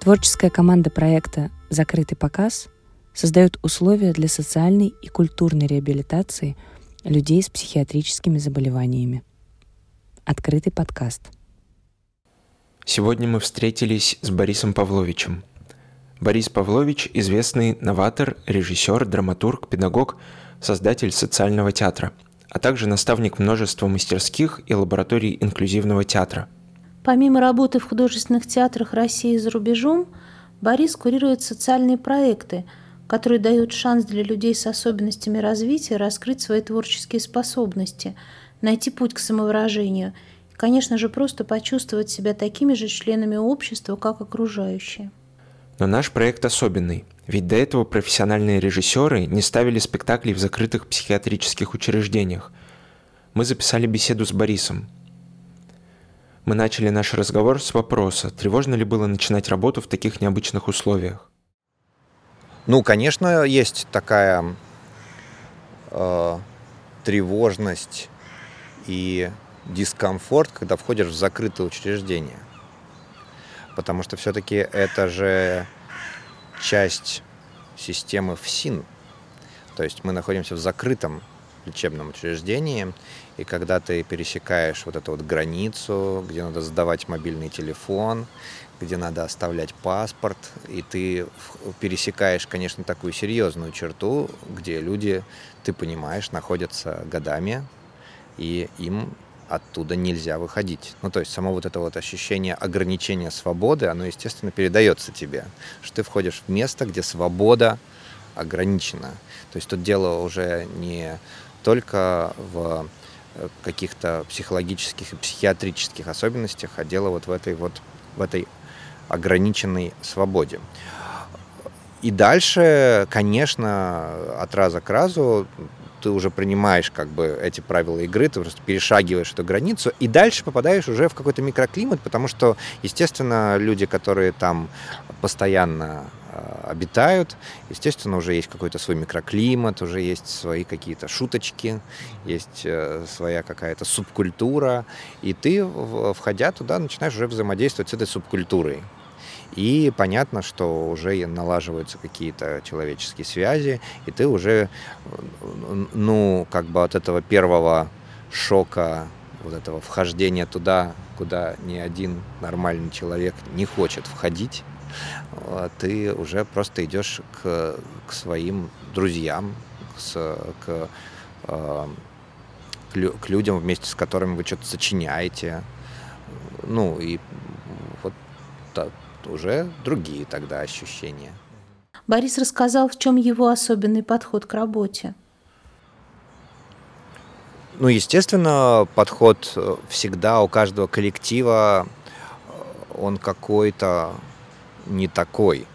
Творческая команда проекта «Закрытый показ» создает условия для социальной и культурной реабилитации людей с психиатрическими заболеваниями. Открытый подкаст. Сегодня мы встретились с Борисом Павловичем. Борис Павлович – известный новатор, режиссер, драматург, педагог, создатель социального театра, а также наставник множества мастерских и лабораторий инклюзивного театра – Помимо работы в художественных театрах России и за рубежом, Борис курирует социальные проекты, которые дают шанс для людей с особенностями развития раскрыть свои творческие способности, найти путь к самовыражению и, конечно же, просто почувствовать себя такими же членами общества, как окружающие. Но наш проект особенный, ведь до этого профессиональные режиссеры не ставили спектаклей в закрытых психиатрических учреждениях. Мы записали беседу с Борисом – мы начали наш разговор с вопроса, тревожно ли было начинать работу в таких необычных условиях. Ну, конечно, есть такая э, тревожность и дискомфорт, когда входишь в закрытое учреждение. Потому что все-таки это же часть системы ФСИН. То есть мы находимся в закрытом лечебном учреждении, и когда ты пересекаешь вот эту вот границу, где надо сдавать мобильный телефон, где надо оставлять паспорт, и ты пересекаешь, конечно, такую серьезную черту, где люди, ты понимаешь, находятся годами, и им оттуда нельзя выходить. Ну, то есть само вот это вот ощущение ограничения свободы, оно, естественно, передается тебе, что ты входишь в место, где свобода ограничена. То есть тут дело уже не только в каких-то психологических и психиатрических особенностях, а дело вот в этой вот в этой ограниченной свободе. И дальше, конечно, от раза к разу ты уже принимаешь как бы эти правила игры, ты просто перешагиваешь эту границу, и дальше попадаешь уже в какой-то микроклимат, потому что, естественно, люди, которые там постоянно э, обитают, естественно, уже есть какой-то свой микроклимат, уже есть свои какие-то шуточки, есть э, своя какая-то субкультура, и ты, входя туда, начинаешь уже взаимодействовать с этой субкультурой. И понятно, что уже налаживаются какие-то человеческие связи, и ты уже, ну, как бы от этого первого шока, вот этого вхождения туда, куда ни один нормальный человек не хочет входить, ты уже просто идешь к, к своим друзьям, к, к, э, к людям, вместе с которыми вы что-то сочиняете. Ну, и вот уже другие тогда ощущения. Борис рассказал, в чем его особенный подход к работе. Ну, естественно, подход э, всегда у каждого коллектива, э, он какой-то не такой.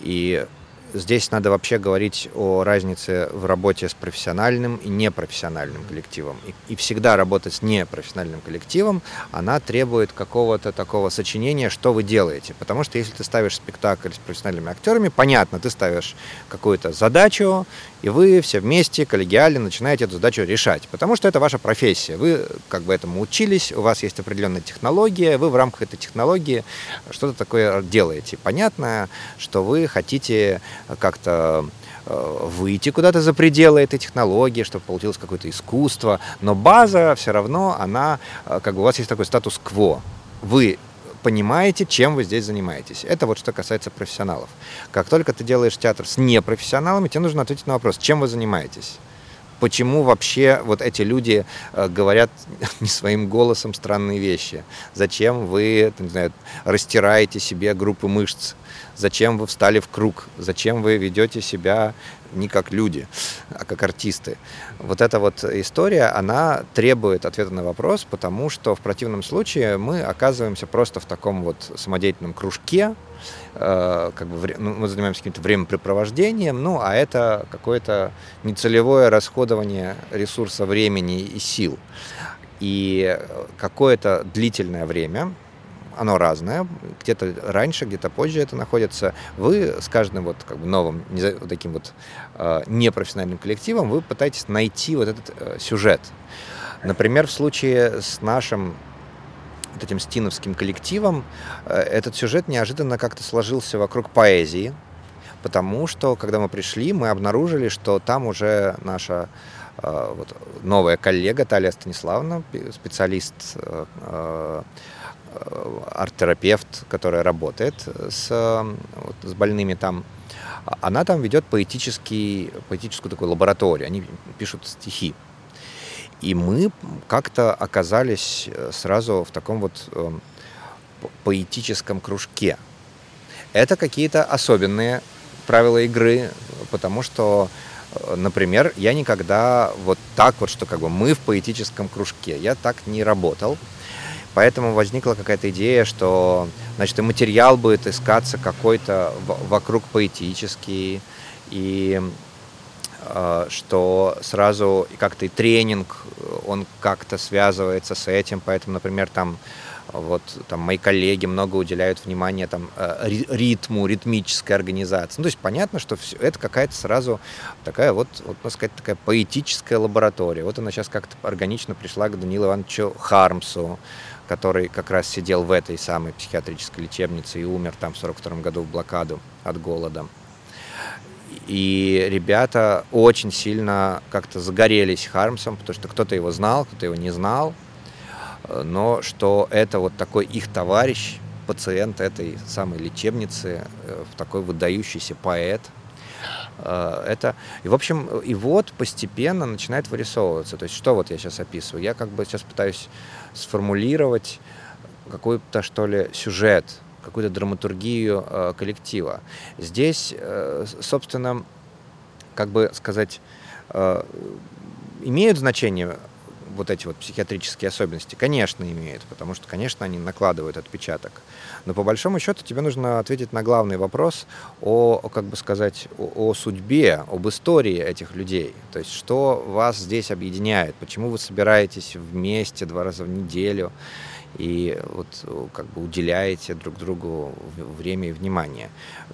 И здесь надо вообще говорить о разнице в работе с профессиональным и непрофессиональным коллективом. И, и всегда работать с непрофессиональным коллективом, она требует какого-то такого сочинения, что вы делаете. Потому что если ты ставишь спектакль с профессиональными актерами, понятно, ты ставишь какую-то задачу, и вы все вместе, коллегиально, начинаете эту задачу решать. Потому что это ваша профессия. Вы как бы этому учились, у вас есть определенная технология, вы в рамках этой технологии что-то такое делаете. Понятно, что вы хотите как-то э, выйти куда-то за пределы этой технологии, чтобы получилось какое-то искусство, но база все равно, она, э, как бы у вас есть такой статус-кво. Вы понимаете, чем вы здесь занимаетесь. Это вот что касается профессионалов. Как только ты делаешь театр с непрофессионалами, тебе нужно ответить на вопрос, чем вы занимаетесь почему вообще вот эти люди э, говорят не своим голосом странные вещи? Зачем вы, не знаю, растираете себе группы мышц? Зачем вы встали в круг? Зачем вы ведете себя не как люди, а как артисты? Вот эта вот история, она требует ответа на вопрос, потому что в противном случае мы оказываемся просто в таком вот самодеятельном кружке, э, как бы ну, мы занимаемся каким-то времяпрепровождением, ну, а это какое-то нецелевое расходование ресурса времени и сил. И какое-то длительное время оно разное, где-то раньше, где-то позже это находится. Вы с каждым вот как бы новым, таким вот э, непрофессиональным коллективом, вы пытаетесь найти вот этот э, сюжет. Например, в случае с нашим вот этим стиновским коллективом, этот сюжет неожиданно как-то сложился вокруг поэзии, потому что, когда мы пришли, мы обнаружили, что там уже наша вот, новая коллега Талия Станиславовна, специалист арт-терапевт, которая работает с, вот, с больными там, она там ведет поэтический, поэтическую такую лабораторию, они пишут стихи. И мы как-то оказались э, сразу в таком вот э, поэтическом кружке. Это какие-то особенные правила игры, потому что, э, например, я никогда вот так вот, что как бы мы в поэтическом кружке, я так не работал. Поэтому возникла какая-то идея, что значит, и материал будет искаться какой-то вокруг поэтический, и э, что сразу как-то и тренинг, он как-то связывается с этим, поэтому, например, там вот там мои коллеги много уделяют внимания там э, ритму, ритмической организации. Ну, то есть понятно, что все это какая-то сразу такая вот, вот, можно сказать, такая поэтическая лаборатория. Вот она сейчас как-то органично пришла к Данилу Ивановичу Хармсу, который как раз сидел в этой самой психиатрической лечебнице и умер там в 42 году в блокаду от голода. И ребята очень сильно как-то загорелись Хармсом, потому что кто-то его знал, кто-то его не знал, но что это вот такой их товарищ, пациент этой самой лечебницы, э, такой выдающийся поэт. Э, это, и, в общем, и вот постепенно начинает вырисовываться. То есть, что вот я сейчас описываю? Я как бы сейчас пытаюсь сформулировать какой-то, что ли, сюжет, какую-то драматургию э, коллектива. Здесь, собственно, как бы сказать, имеют значение вот эти вот психиатрические особенности? Конечно, имеют, потому что, конечно, они накладывают отпечаток. Но по большому счету тебе нужно ответить на главный вопрос о, как бы сказать, о, о судьбе, об истории этих людей. То есть, что вас здесь объединяет, почему вы собираетесь вместе два раза в неделю и вот как бы уделяете друг другу время и внимание.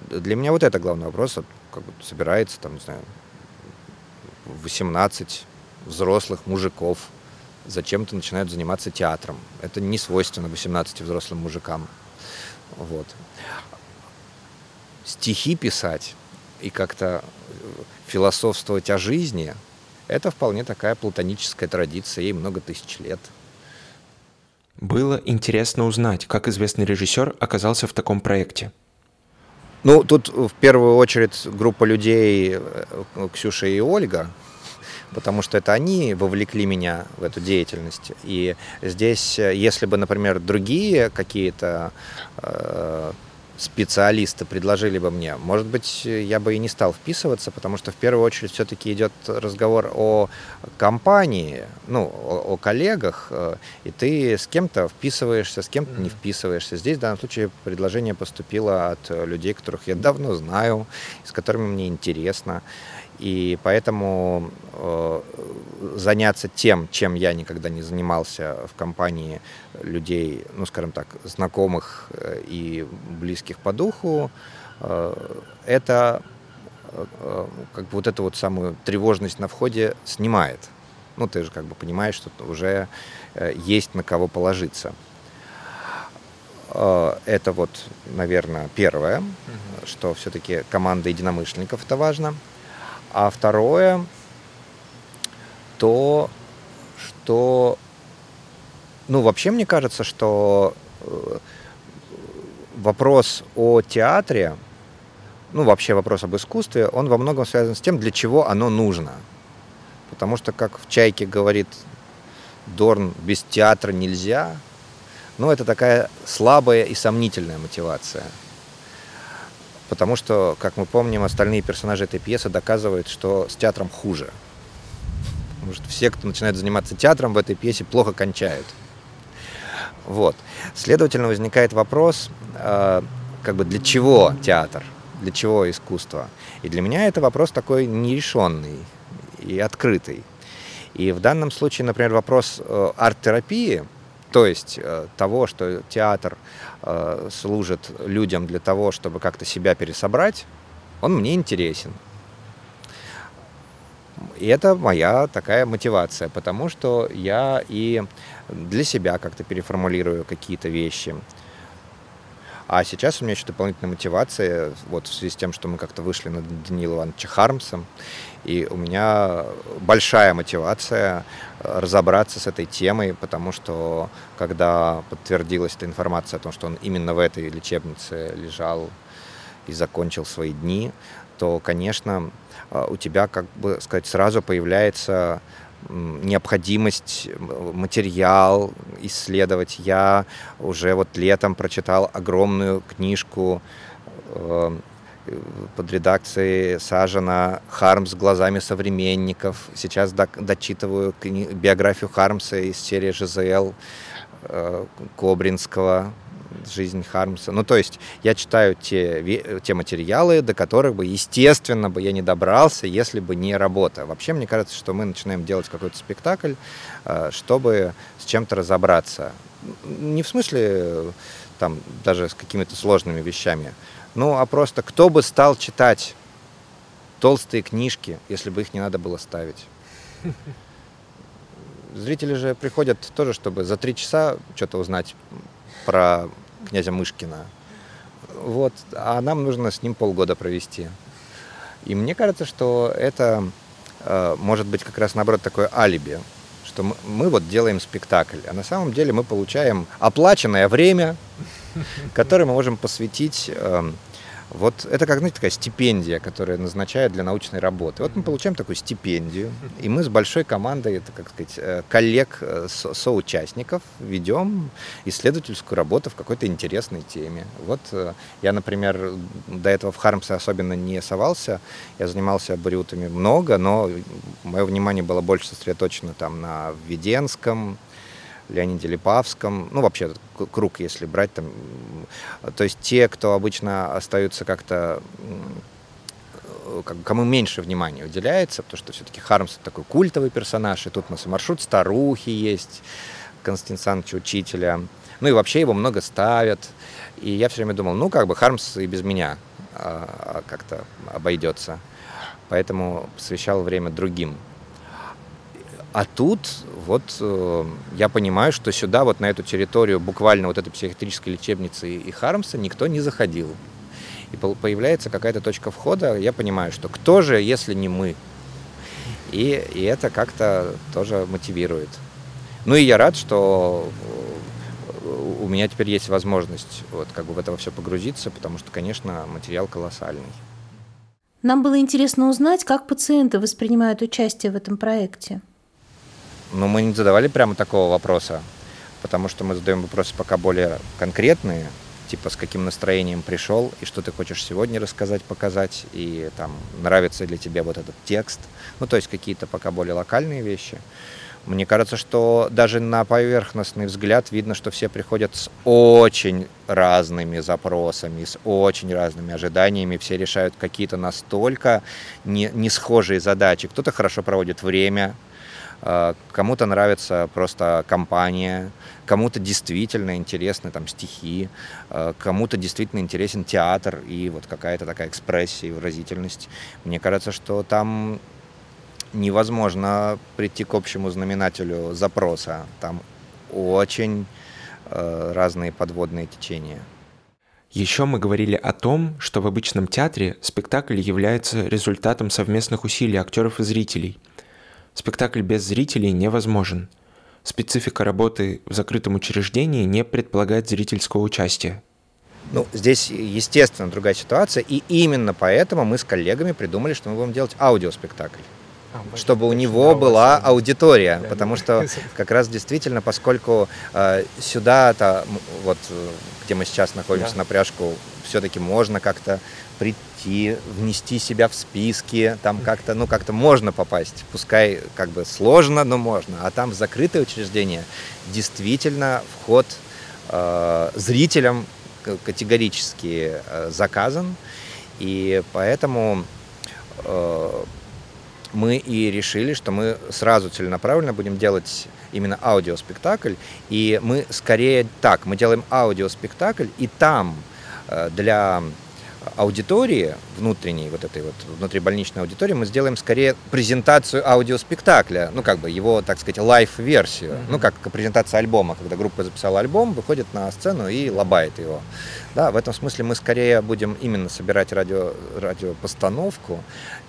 Для меня вот это главный вопрос. Как бы собирается там, не знаю, 18 взрослых мужиков зачем-то начинают заниматься театром. Это не свойственно 18 взрослым мужикам. Вот. Стихи писать и как-то э, философствовать о жизни – это вполне такая платоническая традиция, ей много тысяч лет. Было интересно узнать, как известный режиссер оказался в таком проекте. Ну, тут в первую очередь группа людей, э, Ксюша и Ольга, потому что это они вовлекли меня в эту деятельность. И здесь, э, если бы, например, другие какие-то э, специалисты предложили бы мне, может быть, я бы и не стал вписываться, потому что в первую очередь все-таки идет разговор о компании, ну, о, о коллегах, э, и ты с кем-то вписываешься, с кем-то не вписываешься. Здесь в данном случае предложение поступило от людей, которых я давно знаю, с которыми мне интересно. И поэтому э, заняться тем, чем я никогда не занимался в компании людей, ну, скажем так, знакомых э, и близких по духу, э, это э, как бы вот эту вот самую тревожность на входе снимает. Ну, ты же как бы понимаешь, что уже э, есть на кого положиться. Э, это вот, наверное, первое, mm-hmm. что все-таки команда единомышленников это важно. А второе, то, что, ну, вообще мне кажется, что э, вопрос о театре, ну, вообще вопрос об искусстве, он во многом связан с тем, для чего оно нужно. Потому что, как в «Чайке» говорит Дорн, без театра нельзя, ну, это такая слабая и сомнительная мотивация – Потому что, как мы помним, остальные персонажи этой пьесы доказывают, что с театром хуже. Потому что все, кто начинает заниматься театром в этой пьесе, плохо кончают. Вот. Следовательно, возникает вопрос, э, как бы для чего театр, для чего искусство. И для меня это вопрос такой нерешенный и открытый. И в данном случае, например, вопрос э, арт-терапии, то есть э, того, что театр э, служит людям для того, чтобы как-то себя пересобрать, он мне интересен. И это моя такая мотивация, потому что я и для себя как-то переформулирую какие-то вещи. А сейчас у меня еще дополнительная мотивация, вот в связи с тем, что мы как-то вышли на Даниила Ивановича Хармса, и у меня большая мотивация разобраться с этой темой, потому что когда подтвердилась эта информация о том, что он именно в этой лечебнице лежал и закончил свои дни, то, конечно, э, у тебя, как бы сказать, сразу появляется необходимость материал исследовать. Я уже вот летом прочитал огромную книжку э, под редакцией Сажена «Хармс глазами современников». Сейчас дочитываю биографию Хармса из серии «ЖЗЛ» э, Кобринского жизнь Хармса. Ну, то есть я читаю те, те материалы, до которых бы, естественно, бы я не добрался, если бы не работа. Вообще, мне кажется, что мы начинаем делать какой-то спектакль, э, чтобы с чем-то разобраться. Не в смысле там даже с какими-то сложными вещами, ну, а просто кто бы стал читать толстые книжки, если бы их не надо было ставить? Зрители же приходят тоже, чтобы за три часа что-то узнать про князя Мышкина. Вот, а нам нужно с ним полгода провести. И мне кажется, что это э, может быть как раз наоборот такое алиби, что мы, мы вот делаем спектакль, а на самом деле мы получаем оплаченное время, которое мы можем посвятить э, вот это как, знаете, такая стипендия, которая назначают для научной работы. Вот мы получаем такую стипендию, и мы с большой командой, это, как сказать, э, коллег, э, со соучастников ведем исследовательскую работу в какой-то интересной теме. Вот э, я, например, до этого в Хармсе особенно не совался, я занимался бариутами много, но мое внимание было больше сосредоточено там на Введенском, Леониде Липавском, ну, вообще круг, если брать там, то есть те, кто обычно остаются как-то кому меньше внимания уделяется, потому что все-таки Хармс такой культовый персонаж, и тут у нас и маршрут старухи есть, Константин Саныча Учителя, ну и вообще его много ставят, и я все время думал, ну как бы Хармс и без меня а, как-то обойдется, поэтому посвящал время другим а тут вот э, я понимаю, что сюда, вот на эту территорию буквально вот этой психиатрической лечебницы и Хармса никто не заходил. И появляется какая-то точка входа, я понимаю, что кто же, если не мы? И, и это как-то тоже мотивирует. Ну и я рад, что э, у меня теперь есть возможность вот как бы в это все погрузиться, потому что, конечно, материал колоссальный. Нам было интересно узнать, как пациенты воспринимают участие в этом проекте. Но мы не задавали прямо такого вопроса, потому что мы задаем вопросы пока более конкретные, типа с каким настроением пришел и что ты хочешь сегодня рассказать, показать, и там нравится ли тебе вот этот текст. Ну, то есть какие-то пока более локальные вещи. Мне кажется, что даже на поверхностный взгляд видно, что все приходят с очень разными запросами, с очень разными ожиданиями. Все решают какие-то настолько не, не схожие задачи. Кто-то хорошо проводит время, кому-то нравится просто компания, кому-то действительно интересны там стихи, а, кому-то действительно интересен театр и вот какая-то такая экспрессия и выразительность. Мне кажется, что там невозможно прийти к общему знаменателю запроса. Там очень э, разные подводные течения. Еще мы говорили о том, что в обычном театре спектакль является результатом совместных усилий актеров и зрителей – Спектакль без зрителей невозможен. Специфика работы в закрытом учреждении не предполагает зрительского участия. Ну, здесь, естественно, другая ситуация, и именно поэтому мы с коллегами придумали, что мы будем делать аудиоспектакль а, чтобы у него была аудитория, потому что как раз действительно, поскольку э, сюда-то, вот где мы сейчас находимся да. на пряжку, все-таки можно как-то прийти, внести себя в списки, там как-то, ну, как-то можно попасть. Пускай как бы сложно, но можно. А там в закрытое учреждение действительно вход э, зрителям категорически э, заказан. И поэтому э, мы и решили, что мы сразу целенаправленно будем делать именно аудиоспектакль. И мы скорее так, мы делаем аудиоспектакль, и там э, для аудитории, внутренней вот этой вот внутрибольничной аудитории, мы сделаем скорее презентацию аудиоспектакля, ну как бы его, так сказать, live- версию, mm-hmm. ну как презентация альбома, когда группа записала альбом, выходит на сцену и лобает его. Да, в этом смысле мы скорее будем именно собирать радио, радиопостановку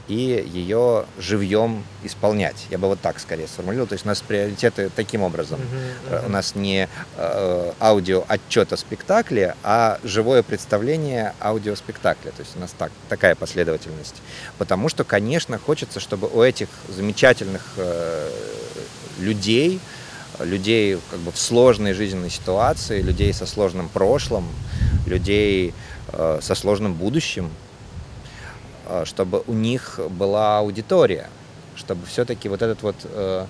и ее живьем исполнять. Я бы вот так скорее сформулировал. То есть у нас приоритеты таким образом. Uh-huh, uh-huh. У нас не э, аудио отчет о спектакле, а живое представление аудиоспектакля. То есть у нас так, такая последовательность. Потому что, конечно, хочется, чтобы у этих замечательных э, людей, людей как бы в сложной жизненной ситуации, людей со сложным прошлым, людей э, со сложным будущим, чтобы у них была аудитория, чтобы все-таки вот этот вот э,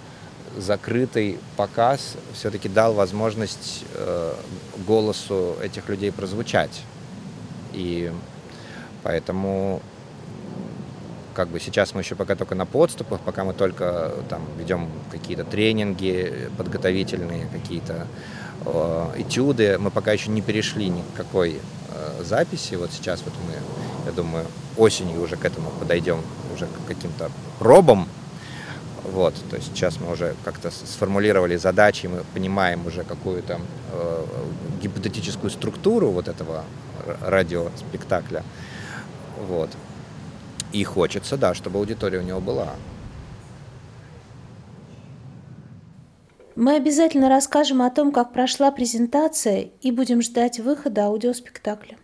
закрытый показ все-таки дал возможность э, голосу этих людей прозвучать. И поэтому как бы сейчас мы еще пока только на подступах, пока мы только там ведем какие-то тренинги подготовительные, какие-то э, этюды, мы пока еще не перешли ни к какой э, записи. Вот сейчас вот мы, я думаю, осенью уже к этому подойдем, уже к каким-то пробам. Вот, то есть сейчас мы уже как-то сформулировали задачи, мы понимаем уже какую-то э, гипотетическую структуру вот этого радиоспектакля. Вот. И хочется, да, чтобы аудитория у него была. Мы обязательно расскажем о том, как прошла презентация и будем ждать выхода аудиоспектакля.